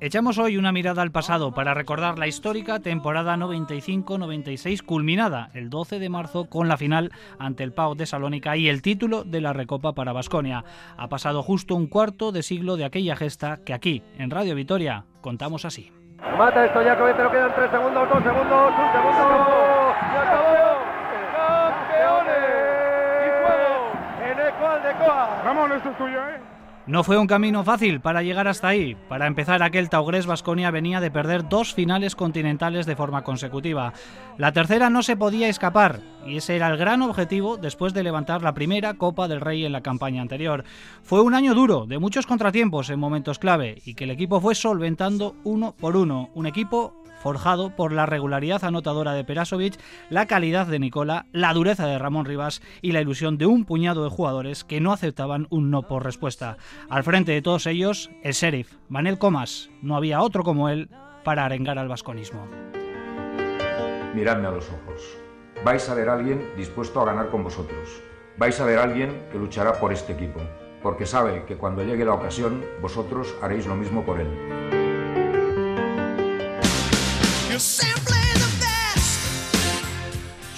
Echamos hoy una mirada al pasado para recordar la histórica temporada 95-96 culminada el 12 de marzo con la final ante el Pau de Salónica y el título de la Recopa para Basconia. Ha pasado justo un cuarto de siglo de aquella gesta que aquí, en Radio Vitoria, contamos así. Mata esto ya, pero quedan tres segundos, dos segundos, un segundo. ¡Y acabó! ¡Campeones! ¡Y fuego! En Ecual de Coa. Vamos, esto es tuyo, ¿eh? No fue un camino fácil para llegar hasta ahí. Para empezar, aquel Taugres Vasconia venía de perder dos finales continentales de forma consecutiva. La tercera no se podía escapar, y ese era el gran objetivo después de levantar la primera Copa del Rey en la campaña anterior. Fue un año duro, de muchos contratiempos en momentos clave, y que el equipo fue solventando uno por uno. Un equipo forjado por la regularidad anotadora de Perasovic, la calidad de Nicola, la dureza de Ramón Rivas y la ilusión de un puñado de jugadores que no aceptaban un no por respuesta. Al frente de todos ellos, el sheriff, Manel Comas. No había otro como él para arengar al vasconismo. Miradme a los ojos. Vais a ver a alguien dispuesto a ganar con vosotros. Vais a ver a alguien que luchará por este equipo, porque sabe que cuando llegue la ocasión, vosotros haréis lo mismo por él.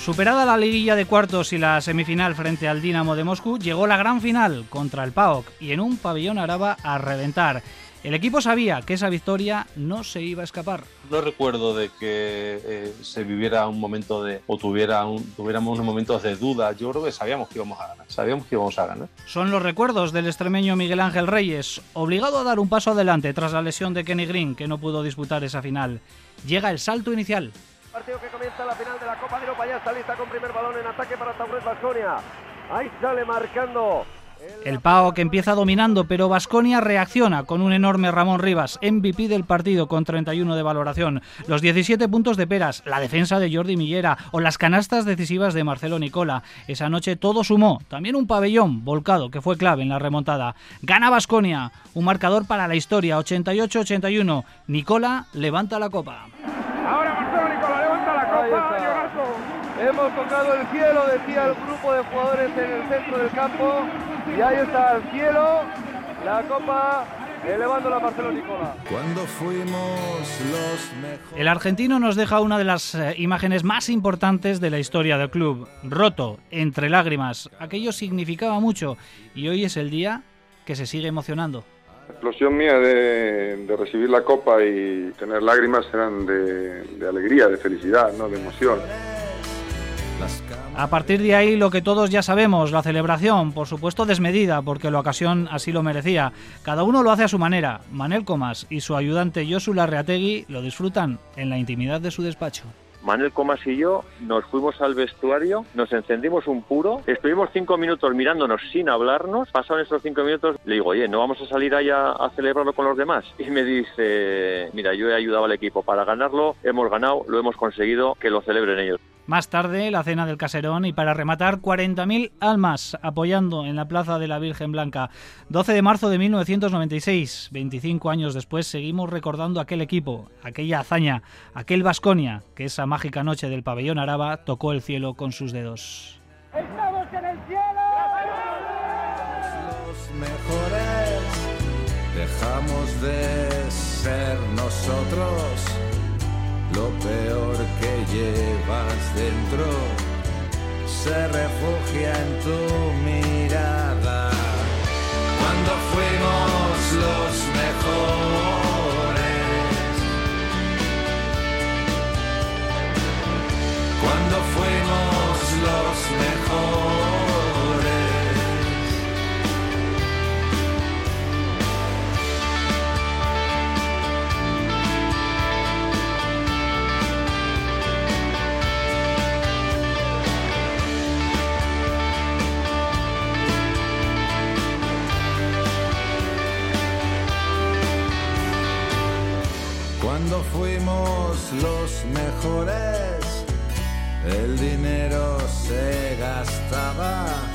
Superada la liguilla de cuartos y la semifinal frente al Dinamo de Moscú, llegó la gran final contra el PAOK y en un pabellón araba a reventar. El equipo sabía que esa victoria no se iba a escapar. No recuerdo de que eh, se viviera un momento de, o tuviera un, tuviéramos unos momentos de duda. Yo creo que sabíamos que íbamos a ganar. Sabíamos que íbamos a ganar. Son los recuerdos del extremeño Miguel Ángel Reyes, obligado a dar un paso adelante tras la lesión de Kenny Green, que no pudo disputar esa final. Llega el salto inicial. Partido que comienza la final de la Copa de Europa. Ya está lista con primer balón en ataque para Taurus Basconia. Ahí sale marcando el Pau que empieza dominando, pero Vasconia reacciona con un enorme Ramón Rivas, MVP del partido con 31 de valoración, los 17 puntos de Peras, la defensa de Jordi Millera o las canastas decisivas de Marcelo Nicola. Esa noche todo sumó, también un pabellón volcado que fue clave en la remontada. Gana Vasconia, un marcador para la historia, 88-81. Nicola levanta la copa. Ahora Marcelo Nicola levanta la copa, Hemos tocado el cielo, decía el grupo de jugadores en el centro del campo. Y ahí está el cielo, la copa elevando la Marcelo Nicola. Cuando fuimos los mejores. El argentino nos deja una de las eh, imágenes más importantes de la historia del club. Roto, entre lágrimas. Aquello significaba mucho y hoy es el día que se sigue emocionando. La explosión mía de, recibir la copa y tener lágrimas eran de, de alegría, de felicidad, ¿no? de emoción. A partir de ahí lo que todos ya sabemos, la celebración, por supuesto desmedida, porque la ocasión así lo merecía. Cada uno lo hace a su manera. Manel Comas y su ayudante Josu Larreategui lo disfrutan en la intimidad de su despacho. Manuel Comas y yo nos fuimos al vestuario, nos encendimos un puro, estuvimos cinco minutos mirándonos sin hablarnos, pasaron esos cinco minutos, le digo, oye, ¿no vamos a salir ahí a, a, celebrarlo con los demás? Y me dice, mira, yo he ayudado al equipo para ganarlo, hemos ganado, lo hemos conseguido, que lo celebren ellos. Más tarde, la cena del caserón y para rematar, 40.000 almas apoyando en la Plaza de la Virgen Blanca. 12 de marzo de 1996, 25 años después, seguimos recordando aquel equipo, aquella hazaña, aquel Vasconia, que esa mágica noche del pabellón araba tocó el cielo con sus dedos. ¡Estamos en el cielo! Los mejores, dejamos de ser nosotros lo peor que llevas dentro se refugia en tu mirada. Cuando fuimos los mejores. Cuando fuimos los mejores. Fuimos los mejores, el dinero se gastaba